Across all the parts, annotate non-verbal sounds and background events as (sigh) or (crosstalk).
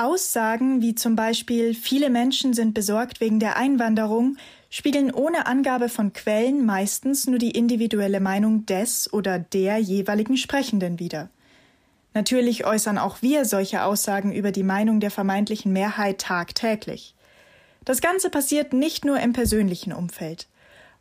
Aussagen wie zum Beispiel viele Menschen sind besorgt wegen der Einwanderung spiegeln ohne Angabe von Quellen meistens nur die individuelle Meinung des oder der jeweiligen Sprechenden wider. Natürlich äußern auch wir solche Aussagen über die Meinung der vermeintlichen Mehrheit tagtäglich. Das Ganze passiert nicht nur im persönlichen Umfeld.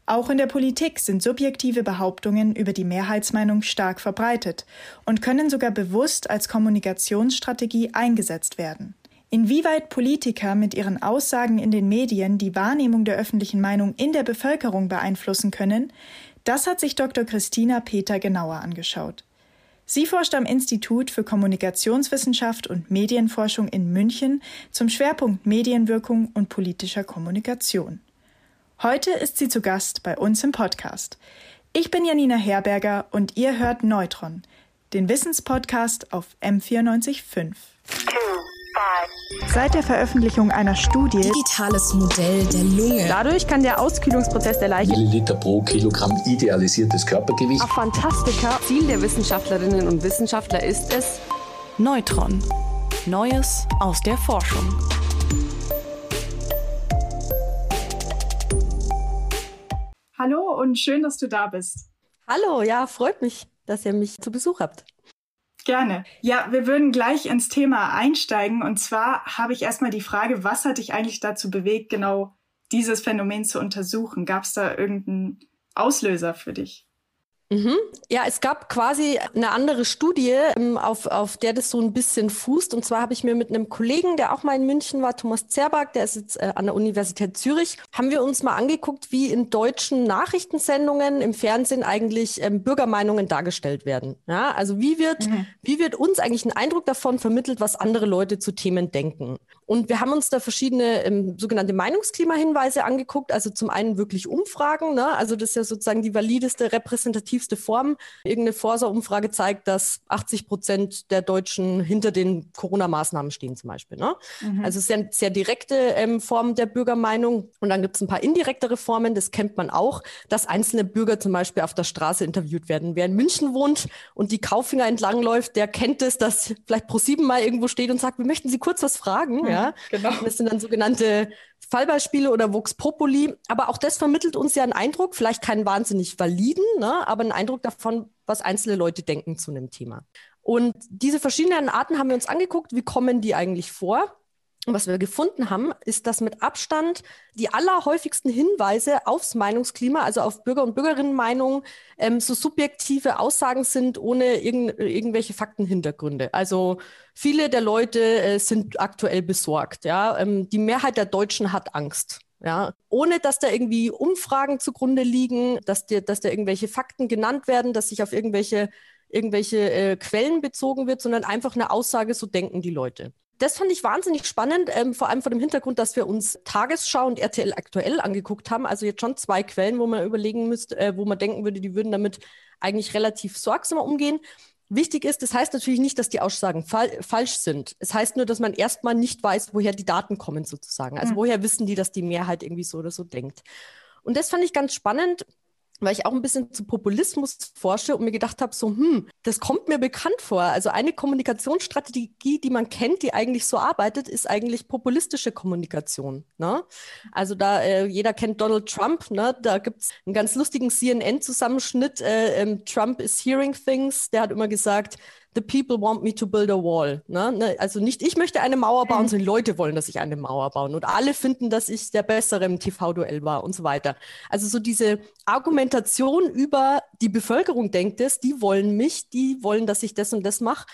Auch in der Politik sind subjektive Behauptungen über die Mehrheitsmeinung stark verbreitet und können sogar bewusst als Kommunikationsstrategie eingesetzt werden. Inwieweit Politiker mit ihren Aussagen in den Medien die Wahrnehmung der öffentlichen Meinung in der Bevölkerung beeinflussen können, das hat sich Dr. Christina Peter genauer angeschaut. Sie forscht am Institut für Kommunikationswissenschaft und Medienforschung in München zum Schwerpunkt Medienwirkung und politischer Kommunikation. Heute ist sie zu Gast bei uns im Podcast. Ich bin Janina Herberger und ihr hört Neutron, den Wissenspodcast auf M945. Seit der Veröffentlichung einer Studie Digitales Modell der Lunge. Dadurch kann der Auskühlungsprozess der Leiche Milliliter pro Kilogramm idealisiertes Körpergewicht. Ach, Fantastika. Ziel der Wissenschaftlerinnen und Wissenschaftler ist es Neutron. Neues aus der Forschung. Und schön, dass du da bist. Hallo, ja, freut mich, dass ihr mich zu Besuch habt. Gerne. Ja, wir würden gleich ins Thema einsteigen. Und zwar habe ich erstmal die Frage, was hat dich eigentlich dazu bewegt, genau dieses Phänomen zu untersuchen? Gab es da irgendeinen Auslöser für dich? Mhm. Ja, es gab quasi eine andere Studie, ähm, auf, auf der das so ein bisschen fußt. Und zwar habe ich mir mit einem Kollegen, der auch mal in München war, Thomas Zerbak, der ist jetzt äh, an der Universität Zürich, haben wir uns mal angeguckt, wie in deutschen Nachrichtensendungen im Fernsehen eigentlich ähm, Bürgermeinungen dargestellt werden. Ja, also wie wird, mhm. wie wird uns eigentlich ein Eindruck davon vermittelt, was andere Leute zu Themen denken? Und wir haben uns da verschiedene ähm, sogenannte Meinungsklimahinweise angeguckt. Also zum einen wirklich Umfragen. Ne? Also das ist ja sozusagen die valideste, repräsentativste Form. Irgendeine Forsa-Umfrage zeigt, dass 80 Prozent der Deutschen hinter den Corona-Maßnahmen stehen zum Beispiel. Ne? Mhm. Also sehr, sehr direkte ähm, Form der Bürgermeinung. Und dann gibt es ein paar indirektere Formen. Das kennt man auch, dass einzelne Bürger zum Beispiel auf der Straße interviewt werden. Wer in München wohnt und die Kaufinger entlangläuft, der kennt es, dass vielleicht pro sieben mal irgendwo steht und sagt, wir möchten Sie kurz was fragen. Mhm. Ja? Ja, genau. Das sind dann sogenannte Fallbeispiele oder Vox Populi. Aber auch das vermittelt uns ja einen Eindruck, vielleicht keinen wahnsinnig validen, ne, aber einen Eindruck davon, was einzelne Leute denken zu einem Thema. Und diese verschiedenen Arten haben wir uns angeguckt, wie kommen die eigentlich vor? Und was wir gefunden haben, ist, dass mit Abstand die allerhäufigsten Hinweise aufs Meinungsklima, also auf Bürger- und Bürgerinnenmeinungen, ähm, so subjektive Aussagen sind ohne irgend, irgendwelche Faktenhintergründe. Also viele der Leute äh, sind aktuell besorgt. Ja? Ähm, die Mehrheit der Deutschen hat Angst. Ja, ohne dass da irgendwie Umfragen zugrunde liegen, dass, dir, dass da irgendwelche Fakten genannt werden, dass sich auf irgendwelche, irgendwelche äh, Quellen bezogen wird, sondern einfach eine Aussage, so denken die Leute das fand ich wahnsinnig spannend, ähm, vor allem vor dem Hintergrund, dass wir uns Tagesschau und RTL aktuell angeguckt haben. Also jetzt schon zwei Quellen, wo man überlegen müsste, äh, wo man denken würde, die würden damit eigentlich relativ sorgsamer umgehen. Wichtig ist, das heißt natürlich nicht, dass die Aussagen fal falsch sind. Es heißt nur, dass man erstmal nicht weiß, woher die Daten kommen sozusagen. Also mhm. woher wissen die, dass die Mehrheit irgendwie so oder so denkt. Und das fand ich ganz spannend, weil ich auch ein bisschen zu Populismus forsche und mir gedacht habe, so, hm, das kommt mir bekannt vor. Also eine Kommunikationsstrategie, die man kennt, die eigentlich so arbeitet, ist eigentlich populistische Kommunikation. Ne? Also da, äh, jeder kennt Donald Trump, ne? da gibt es einen ganz lustigen CNN-Zusammenschnitt, äh, ähm, Trump is hearing things, der hat immer gesagt, the people want me to build a wall. Ne? ne? Also nicht ich möchte eine Mauer bauen, mhm. sondern Leute wollen, dass ich eine Mauer baue. Und alle finden, dass ich der Bessere im TV-Duell war und so weiter. Also so diese Argumentation über die Bevölkerung denkt es, die wollen mich, die wollen, dass ich das und das mache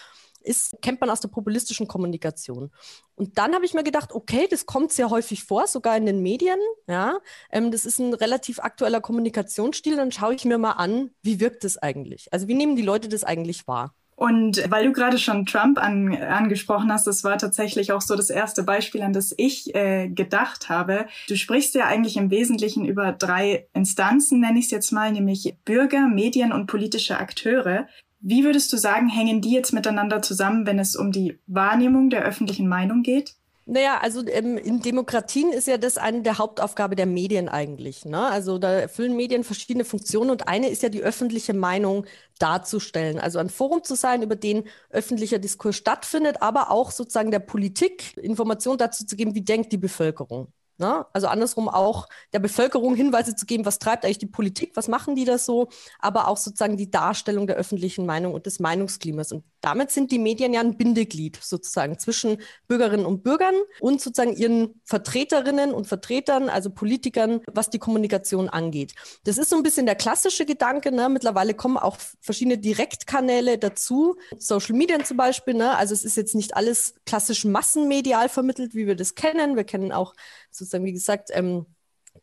ist, kennt man aus der populistischen Kommunikation. Und dann habe ich mir gedacht, okay, das kommt sehr häufig vor, sogar in den Medien. Ja, ähm, das ist ein relativ aktueller Kommunikationsstil. Dann schaue ich mir mal an, wie wirkt das eigentlich? Also wie nehmen die Leute das eigentlich wahr? Und weil du gerade schon Trump an, angesprochen hast, das war tatsächlich auch so das erste Beispiel, an das ich äh, gedacht habe. Du sprichst ja eigentlich im Wesentlichen über drei Instanzen, nenne ich es jetzt mal, nämlich Bürger, Medien und politische Akteure. Wie würdest du sagen, hängen die jetzt miteinander zusammen, wenn es um die Wahrnehmung der öffentlichen Meinung geht? Naja, also ähm, in Demokratien ist ja das eine der Hauptaufgabe der Medien eigentlich. Ne? Also da erfüllen Medien verschiedene Funktionen und eine ist ja die öffentliche Meinung darzustellen. Also ein Forum zu sein, über den öffentlicher Diskurs stattfindet, aber auch sozusagen der Politik Informationen dazu zu geben, wie denkt die Bevölkerung. Ne? Also andersrum auch der Bevölkerung Hinweise zu geben, was treibt eigentlich die Politik, was machen die da so, aber auch sozusagen die Darstellung der öffentlichen Meinung und des Meinungsklimas. Und damit sind die Medien ja ein Bindeglied sozusagen zwischen Bürgerinnen und Bürgern und sozusagen ihren Vertreterinnen und Vertretern, also Politikern, was die Kommunikation angeht. Das ist so ein bisschen der klassische Gedanke. Ne? Mittlerweile kommen auch verschiedene Direktkanäle dazu, Social Media zum Beispiel. Ne? Also es ist jetzt nicht alles klassisch massenmedial vermittelt, wie wir das kennen. Wir kennen auch sozusagen, wie gesagt, ähm,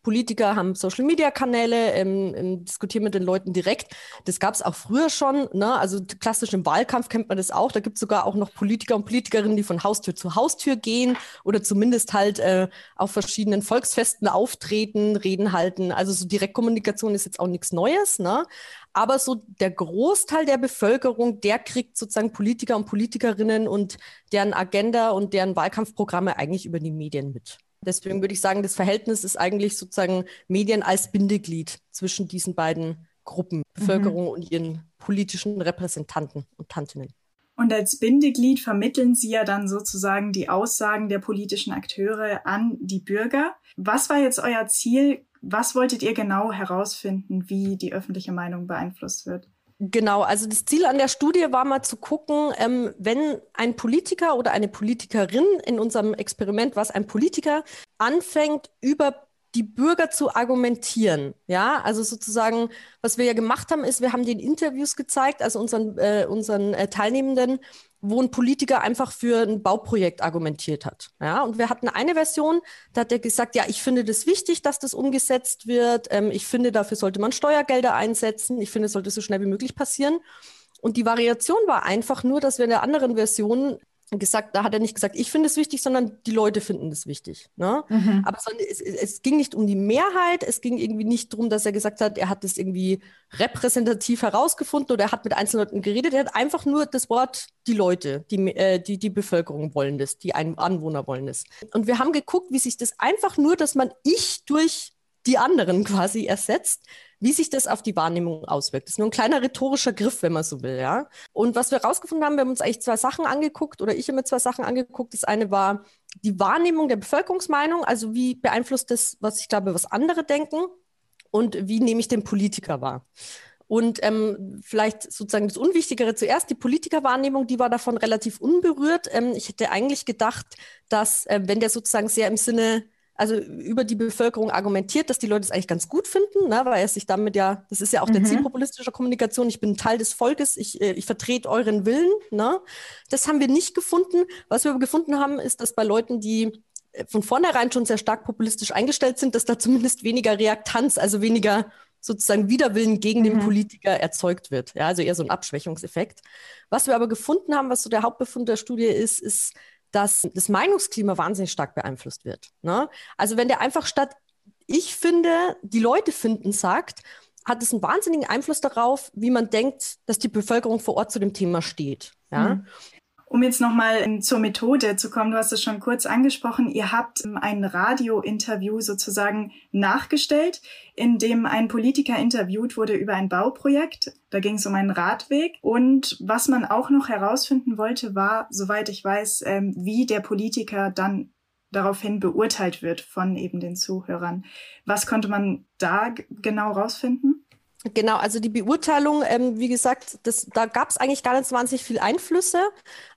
Politiker haben Social-Media-Kanäle, ähm, ähm, diskutieren mit den Leuten direkt. Das gab es auch früher schon. Ne? Also klassisch im Wahlkampf kennt man das auch. Da gibt es sogar auch noch Politiker und Politikerinnen, die von Haustür zu Haustür gehen oder zumindest halt äh, auf verschiedenen Volksfesten auftreten, Reden halten. Also so Direktkommunikation ist jetzt auch nichts Neues. Ne? Aber so der Großteil der Bevölkerung, der kriegt sozusagen Politiker und Politikerinnen und deren Agenda und deren Wahlkampfprogramme eigentlich über die Medien mit. Deswegen würde ich sagen, das Verhältnis ist eigentlich sozusagen Medien als Bindeglied zwischen diesen beiden Gruppen, mhm. Bevölkerung mhm. und ihren politischen Repräsentanten und Tantinnen. Und als Bindeglied vermitteln Sie ja dann sozusagen die Aussagen der politischen Akteure an die Bürger. Was war jetzt euer Ziel? Was wolltet ihr genau herausfinden, wie die öffentliche Meinung beeinflusst wird? Genau, also das Ziel an der Studie war mal zu gucken, ähm, wenn ein Politiker oder eine Politikerin in unserem Experiment, was ein Politiker anfängt, über die Bürger zu argumentieren. Ja, also sozusagen, was wir ja gemacht haben, ist, wir haben den Interviews gezeigt, also unseren, äh, unseren äh, Teilnehmenden, wo ein Politiker einfach für ein Bauprojekt argumentiert hat. Ja, und wir hatten eine Version, da hat er gesagt, ja, ich finde das wichtig, dass das umgesetzt wird. Ähm, ich finde, dafür sollte man Steuergelder einsetzen. Ich finde, es sollte so schnell wie möglich passieren. Und die Variation war einfach nur, dass wir in der anderen Version gesagt, da hat er nicht gesagt, ich finde es wichtig, sondern die Leute finden es wichtig. Ne? Mhm. Aber es, es, ging nicht um die Mehrheit, es ging irgendwie nicht darum, dass er gesagt hat, er hat das irgendwie repräsentativ herausgefunden oder er hat mit einzelnen Leuten geredet. Er hat einfach nur das Wort die Leute, die, äh, die, die Bevölkerung wollen das, die Anwohner wollen das. Und wir haben geguckt, wie sich das einfach nur, dass man ich durch die anderen (laughs) quasi ersetzt, wie sich das auf die Wahrnehmung auswirkt. Das ist nur ein kleiner rhetorischer Griff, wenn man so will, ja. Und was wir herausgefunden haben, wir haben uns eigentlich zwei Sachen angeguckt oder ich habe mir zwei Sachen angeguckt. Das eine war die Wahrnehmung der Bevölkerungsmeinung, also wie beeinflusst das, was ich glaube, was andere denken und wie nehme ich den Politiker wahr. Und ähm, vielleicht sozusagen das Unwichtigere zuerst, die Politikerwahrnehmung, die war davon relativ unberührt. Ähm, ich hätte eigentlich gedacht, dass äh, wenn der sozusagen sehr im Sinne also über die Bevölkerung argumentiert, dass die Leute es eigentlich ganz gut finden, ne, weil er sich damit ja, das ist ja auch mhm. der Ziel populistischer Kommunikation, ich bin Teil des Volkes, ich, äh, ich vertrete euren Willen. Ne. Das haben wir nicht gefunden. Was wir aber gefunden haben, ist, dass bei Leuten, die äh, von vornherein schon sehr stark populistisch eingestellt sind, dass da zumindest weniger Reaktanz, also weniger sozusagen Widerwillen gegen mhm. den Politiker erzeugt wird. Ja, also eher so ein Abschwächungseffekt. Was wir aber gefunden haben, was so der Hauptbefund der Studie ist, ist, dass das Meinungsklima wahnsinnig stark beeinflusst wird. Ne? Also wenn der einfach statt ich finde, die Leute finden sagt, hat es einen wahnsinnigen Einfluss darauf, wie man denkt, dass die Bevölkerung vor Ort zu dem Thema steht. Ja? Mhm. Um jetzt nochmal zur Methode zu kommen, du hast es schon kurz angesprochen, ihr habt ein Radiointerview sozusagen nachgestellt, in dem ein Politiker interviewt wurde über ein Bauprojekt. Da ging es um einen Radweg. Und was man auch noch herausfinden wollte, war, soweit ich weiß, ähm, wie der Politiker dann daraufhin beurteilt wird von eben den Zuhörern. Was konnte man da genau rausfinden? Genau, also die Beurteilung, ähm, wie gesagt, das, da gab es eigentlich gar nicht so wahnsinnig viel Einflüsse.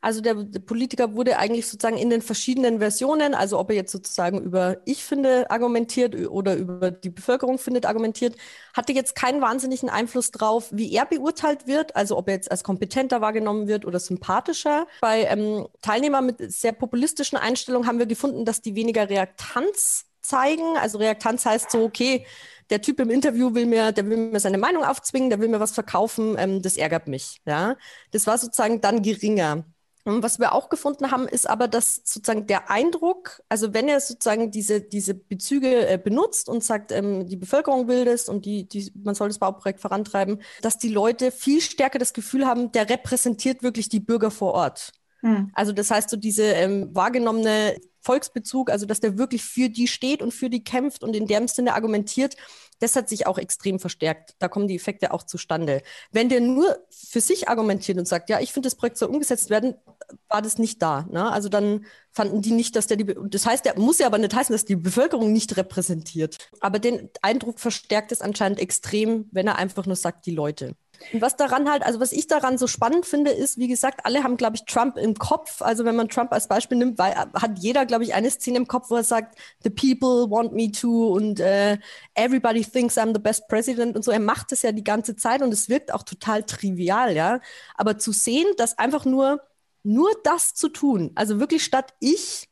Also der, der, Politiker wurde eigentlich sozusagen in den verschiedenen Versionen, also ob er jetzt sozusagen über ich finde argumentiert oder über die Bevölkerung findet argumentiert, hatte jetzt keinen wahnsinnigen Einfluss drauf, wie er beurteilt wird, also ob er jetzt als kompetenter wahrgenommen wird oder sympathischer. Bei ähm, Teilnehmern mit sehr populistischen Einstellungen haben wir gefunden, dass die weniger Reaktanz zeigen. Also Reaktanz heißt so, okay, der Typ im Interview will mir, der will mir seine Meinung aufzwingen, der will mir was verkaufen, ähm, das ärgert mich. Ja, das war sozusagen dann geringer. Und was wir auch gefunden haben, ist aber, dass sozusagen der Eindruck, also wenn er sozusagen diese, diese Bezüge äh, benutzt und sagt, ähm, die Bevölkerung will das und die, die, man soll das Bauprojekt vorantreiben, dass die Leute viel stärker das Gefühl haben, der repräsentiert wirklich die Bürger vor Ort. Hm. Also das heißt, so diese ähm, wahrgenommene Volksbezug, also dass der wirklich für die steht und für die kämpft und in dem Sinne argumentiert, das hat sich auch extrem verstärkt. Da kommen die Effekte auch zustande. Wenn der nur für sich argumentiert und sagt, ja, ich finde, das Projekt soll umgesetzt werden, war das nicht da. Ne? Also dann fanden die nicht, dass der die, das heißt, der muss ja aber nicht heißen, dass die Bevölkerung nicht repräsentiert. Aber den Eindruck verstärkt es anscheinend extrem, wenn er einfach nur sagt, die Leute. Und was daran halt, also was ich daran so spannend finde, ist, wie gesagt, alle haben, glaube ich, Trump im Kopf. Also wenn man Trump als Beispiel nimmt, weil, hat jeder, glaube ich, eine Szene im Kopf, wo er sagt, the people want me to und äh, everybody thinks I'm the best president und so. Er macht es ja die ganze Zeit und es wirkt auch total trivial, ja. Aber zu sehen, dass einfach nur, nur das zu tun, also wirklich statt ich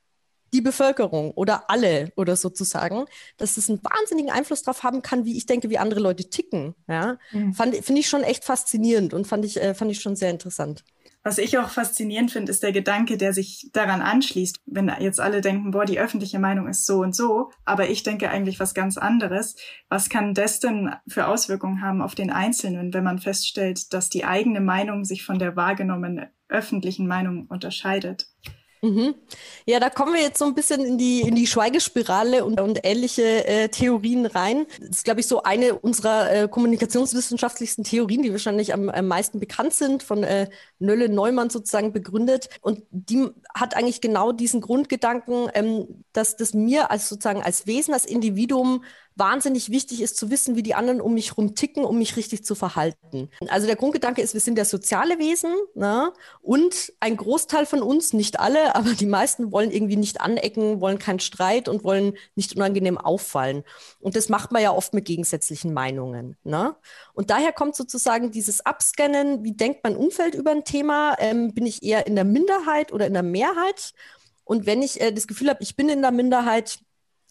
die Bevölkerung oder alle oder sozusagen, dass es einen wahnsinnigen Einfluss darauf haben kann, wie ich denke, wie andere Leute ticken. Ja, mhm. finde ich schon echt faszinierend und fand ich, äh, fand ich schon sehr interessant. Was ich auch faszinierend finde, ist der Gedanke, der sich daran anschließt, wenn jetzt alle denken, boah, die öffentliche Meinung ist so und so, aber ich denke eigentlich was ganz anderes. Was kann das denn für Auswirkungen haben auf den Einzelnen, wenn man feststellt, dass die eigene Meinung sich von der wahrgenommenen öffentlichen Meinung unterscheidet? Mhm. Ja, da kommen wir jetzt so ein bisschen in die, in die Schweigespirale und, und ähnliche äh, Theorien rein. Das ist, glaube ich, so eine unserer äh, kommunikationswissenschaftlichsten Theorien, die wahrscheinlich am, am meisten bekannt sind, von äh, Nölle Neumann sozusagen begründet. Und die hat eigentlich genau diesen Grundgedanken, ähm, dass das mir als sozusagen als Wesen, als Individuum wahnsinnig wichtig ist zu wissen, wie die anderen um mich rum ticken, um mich richtig zu verhalten. Also der Grundgedanke ist, wir sind ja soziale Wesen ne? und ein Großteil von uns, nicht alle, (laughs) aber die meisten wollen irgendwie nicht anecken, wollen keinen Streit und wollen nicht unangenehm auffallen. Und das macht man ja oft mit gegensätzlichen Meinungen. Ne? Und daher kommt sozusagen dieses Abscannen, wie denkt mein Umfeld über ein Thema? Ähm, bin ich eher in der Minderheit oder in der Mehrheit? Und wenn ich äh, das Gefühl habe, ich bin in der Minderheit,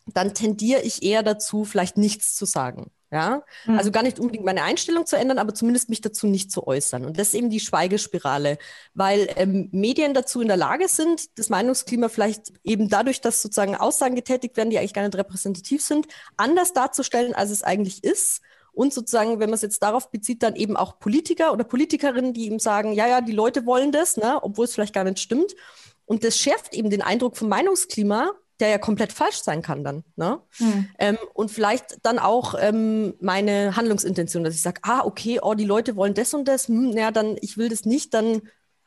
dann tendiere ich eher dazu, vielleicht nichts zu sagen. Ja, mhm. also gar nicht unbedingt meine Einstellung zu ändern, aber zumindest mich dazu nicht zu äußern. Und das ist eben die Schweigespirale, weil ähm, Medien dazu in der Lage sind, das Meinungsklima vielleicht eben dadurch, dass sozusagen Aussagen getätigt werden, die eigentlich gar nicht repräsentativ sind, anders darzustellen, als es eigentlich ist. Und sozusagen, wenn man es jetzt darauf bezieht, dann eben auch Politiker oder Politikerinnen, die eben sagen, ja, ja, die Leute wollen das, ne, obwohl es vielleicht gar nicht stimmt. Und das schärft eben den Eindruck vom Meinungsklima, der ja komplett falsch sein kann dann. Ne? Hm. Ähm, und vielleicht dann auch ähm, meine Handlungsintention, dass ich sage, ah, okay, oh, die Leute wollen das und das, hm, ja, dann ich will das nicht, dann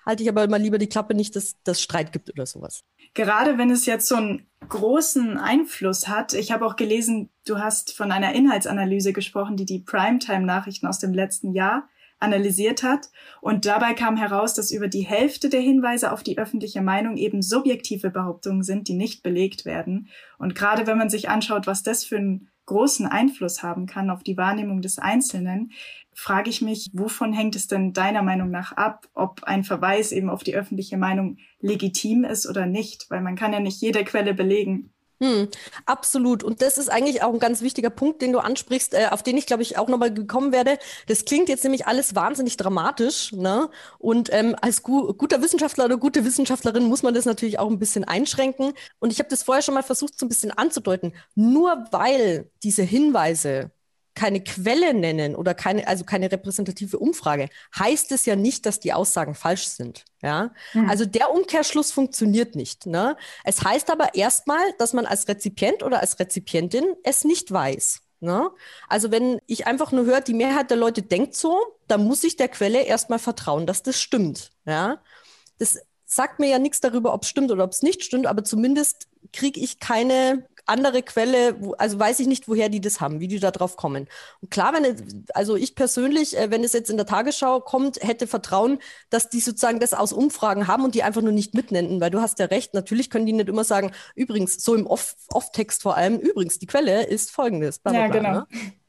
halte ich aber mal lieber die Klappe nicht, dass das Streit gibt oder sowas. Gerade wenn es jetzt so einen großen Einfluss hat, ich habe auch gelesen, du hast von einer Inhaltsanalyse gesprochen, die die Primetime-Nachrichten aus dem letzten Jahr analysiert hat. Und dabei kam heraus, dass über die Hälfte der Hinweise auf die öffentliche Meinung eben subjektive Behauptungen sind, die nicht belegt werden. Und gerade wenn man sich anschaut, was das für einen großen Einfluss haben kann auf die Wahrnehmung des Einzelnen, frage ich mich, wovon hängt es denn deiner Meinung nach ab, ob ein Verweis eben auf die öffentliche Meinung legitim ist oder nicht? Weil man kann ja nicht jede Quelle belegen. Hm, absolut. Und das ist eigentlich auch ein ganz wichtiger Punkt, den du ansprichst, äh, auf den ich, glaube ich, auch nochmal gekommen werde. Das klingt jetzt nämlich alles wahnsinnig dramatisch. Ne? Und ähm, als gu guter Wissenschaftler oder gute Wissenschaftlerin muss man das natürlich auch ein bisschen einschränken. Und ich habe das vorher schon mal versucht, so ein bisschen anzudeuten. Nur weil diese Hinweise keine Quelle nennen oder keine, also keine repräsentative Umfrage, heißt es ja nicht, dass die Aussagen falsch sind. Ja, mhm. also der Umkehrschluss funktioniert nicht. Ne? Es heißt aber erstmal, dass man als Rezipient oder als Rezipientin es nicht weiß. Ne? Also wenn ich einfach nur höre, die Mehrheit der Leute denkt so, dann muss ich der Quelle erstmal vertrauen, dass das stimmt. Ja, das sagt mir ja nichts darüber, ob es stimmt oder ob es nicht stimmt, aber zumindest kriege ich keine andere Quelle, wo, also weiß ich nicht, woher die das haben, wie die da drauf kommen. Und klar, wenn, also ich persönlich, äh, wenn es jetzt in der Tagesschau kommt, hätte Vertrauen, dass die sozusagen das aus Umfragen haben und die einfach nur nicht mitnennen, weil du hast ja recht, natürlich können die nicht immer sagen, übrigens, so im Off-Text vor allem, übrigens, die Quelle ist folgendes. Bla, bla, ja, genau. Ne?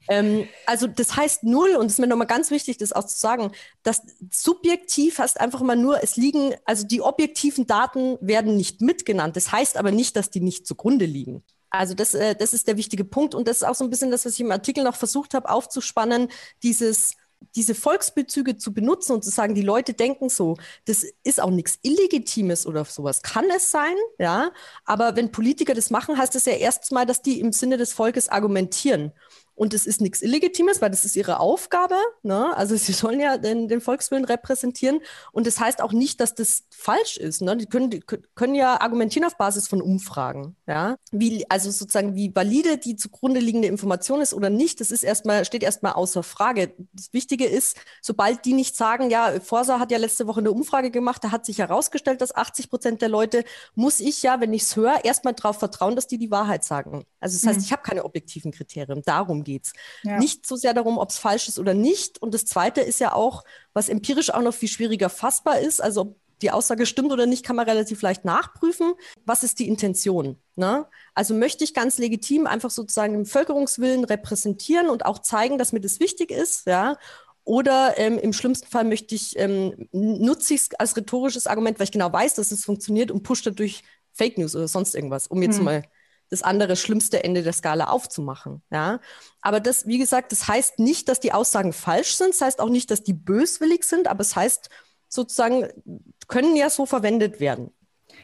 Ähm, also das heißt null, und es ist mir nochmal ganz wichtig, das auch zu sagen, dass subjektiv heißt einfach mal nur, es liegen, also die objektiven Daten werden nicht mitgenannt. Das heißt aber nicht, dass die nicht zugrunde liegen. Also das, äh, das ist der wichtige Punkt und das ist auch so ein bisschen das, was ich im Artikel noch versucht habe aufzuspannen, dieses diese Volksbezüge zu benutzen und zu sagen, die Leute denken so, das ist auch nichts Illegitimes oder sowas. Kann es sein, ja. Aber wenn Politiker das machen, heißt das ja erstmal, dass die im Sinne des Volkes argumentieren. Und es ist nichts Illegitimes, weil das ist ihre Aufgabe. Ne? Also sie (laughs) sollen ja den, den Volkswillen repräsentieren. Und das heißt auch nicht, dass das falsch ist. Ne? Die, können, die können ja argumentieren auf Basis von Umfragen. Ja? Wie, also sozusagen, wie valide die zugrunde liegende Information ist oder nicht, das ist erstmal, steht erstmal außer Frage. Das Wichtige ist, sobald die nicht sagen, ja, Forsa hat ja letzte Woche eine Umfrage gemacht, da hat sich herausgestellt, dass 80 Prozent der Leute, muss ich ja, wenn ich es höre, erstmal darauf vertrauen, dass die die Wahrheit sagen. Also das heißt, mhm. ich habe keine objektiven Kriterien. Darum geht's. Ja. Nicht so sehr darum, ob es falsch ist oder nicht. Und das Zweite ist ja auch, was empirisch auch noch viel schwieriger fassbar ist. Also ob die Aussage stimmt oder nicht, kann man relativ leicht nachprüfen. Was ist die Intention? Ne? Also möchte ich ganz legitim einfach sozusagen den Bevölkerungswillen repräsentieren und auch zeigen, dass mir das wichtig ist, ja? Oder ähm, im schlimmsten Fall möchte ich, ähm, nutze ich es als rhetorisches Argument, weil ich genau weiß, dass es funktioniert und pushe dadurch Fake News oder sonst irgendwas, um jetzt hm. mal das andere schlimmste Ende der Skala aufzumachen. Ja, aber das, wie gesagt, das heißt nicht, dass die Aussagen falsch sind. Das heißt auch nicht, dass die böswillig sind, aber es heißt sozusagen, können ja so verwendet werden.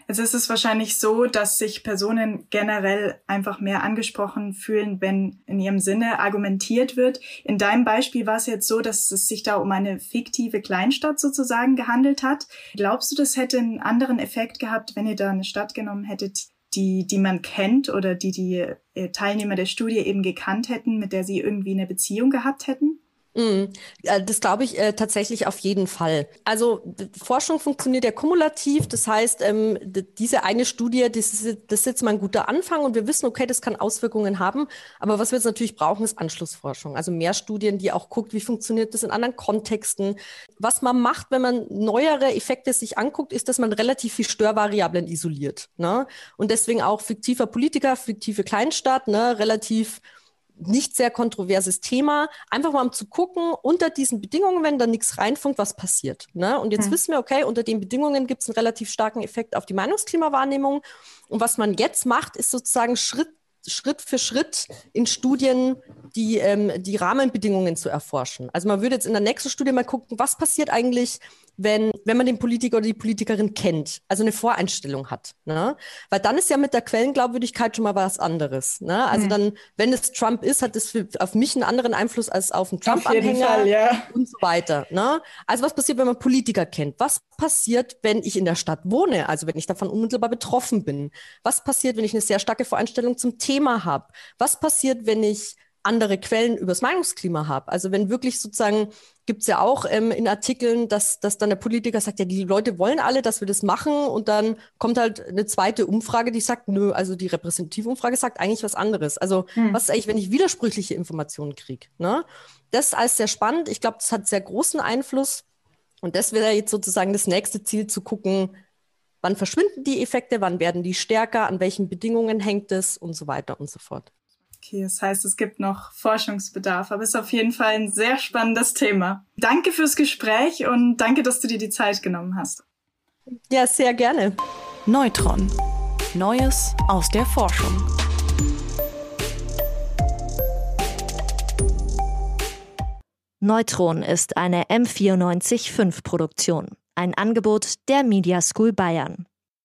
Jetzt ist es wahrscheinlich so, dass sich Personen generell einfach mehr angesprochen fühlen, wenn in ihrem Sinne argumentiert wird. In deinem Beispiel war es jetzt so, dass es sich da um eine fiktive Kleinstadt sozusagen gehandelt hat. Glaubst du, das hätte einen anderen Effekt gehabt, wenn ihr da eine Stadt genommen hättet, die, die man kennt oder die die äh, Teilnehmer der Studie eben gekannt hätten, mit der sie irgendwie eine Beziehung gehabt hätten? Mm, das glaube ich äh, tatsächlich auf jeden Fall. Also Forschung funktioniert ja kumulativ. Das heißt, ähm, diese eine Studie, das ist, das ist jetzt mal ein guter Anfang und wir wissen, okay, das kann Auswirkungen haben. Aber was wir jetzt natürlich brauchen, ist Anschlussforschung. Also mehr Studien, die auch guckt, wie funktioniert das in anderen Kontexten. Was man macht, wenn man neuere Effekte sich anguckt, ist, dass man relativ viel Störvariablen isoliert. Ne? Und deswegen auch fiktiver Politiker, fiktive Kleinstadt, ne? relativ nicht sehr kontroverses Thema, einfach mal um zu gucken, unter diesen Bedingungen, wenn da nichts reinfunkt, was passiert. Ne? Und jetzt hm. wissen wir, okay, unter den Bedingungen gibt es einen relativ starken Effekt auf die Meinungsklimawahrnehmung. Und was man jetzt macht, ist sozusagen Schritt Schritt für Schritt in Studien die, ähm, die Rahmenbedingungen zu erforschen. Also man würde jetzt in der nächsten Studie mal gucken, was passiert eigentlich, wenn, wenn man den Politiker oder die Politikerin kennt, also eine Voreinstellung hat. Ne? Weil dann ist ja mit der Quellenglaubwürdigkeit schon mal was anderes. Ne? Also mhm. dann, wenn es Trump ist, hat es auf mich einen anderen Einfluss als auf einen Trump-Anhänger ja. und so weiter. Ne? Also was passiert, wenn man Politiker kennt? Was passiert, wenn ich in der Stadt wohne? Also wenn ich davon unmittelbar betroffen bin? Was passiert, wenn ich eine sehr starke Voreinstellung zum Thema habe? Was passiert, wenn ich andere Quellen übers Meinungsklima habe. Also wenn wirklich sozusagen, gibt es ja auch ähm, in Artikeln, dass, dass dann der Politiker sagt, ja, die Leute wollen alle, dass wir das machen und dann kommt halt eine zweite Umfrage, die sagt, nö, also die repräsentative Umfrage sagt eigentlich was anderes. Also hm. was ist eigentlich, wenn ich widersprüchliche Informationen kriege? Ne? Das ist alles sehr spannend. Ich glaube, das hat sehr großen Einfluss. Und das wäre jetzt sozusagen das nächste Ziel, zu gucken, wann verschwinden die Effekte, wann werden die stärker, an welchen Bedingungen hängt es und so weiter und so fort. Okay, das heißt, es gibt noch Forschungsbedarf, aber es ist auf jeden Fall ein sehr spannendes Thema. Danke fürs Gespräch und danke, dass du dir die Zeit genommen hast. Ja, sehr gerne. Neutron. Neues aus der Forschung. Neutron ist eine M945 Produktion, ein Angebot der Media School Bayern.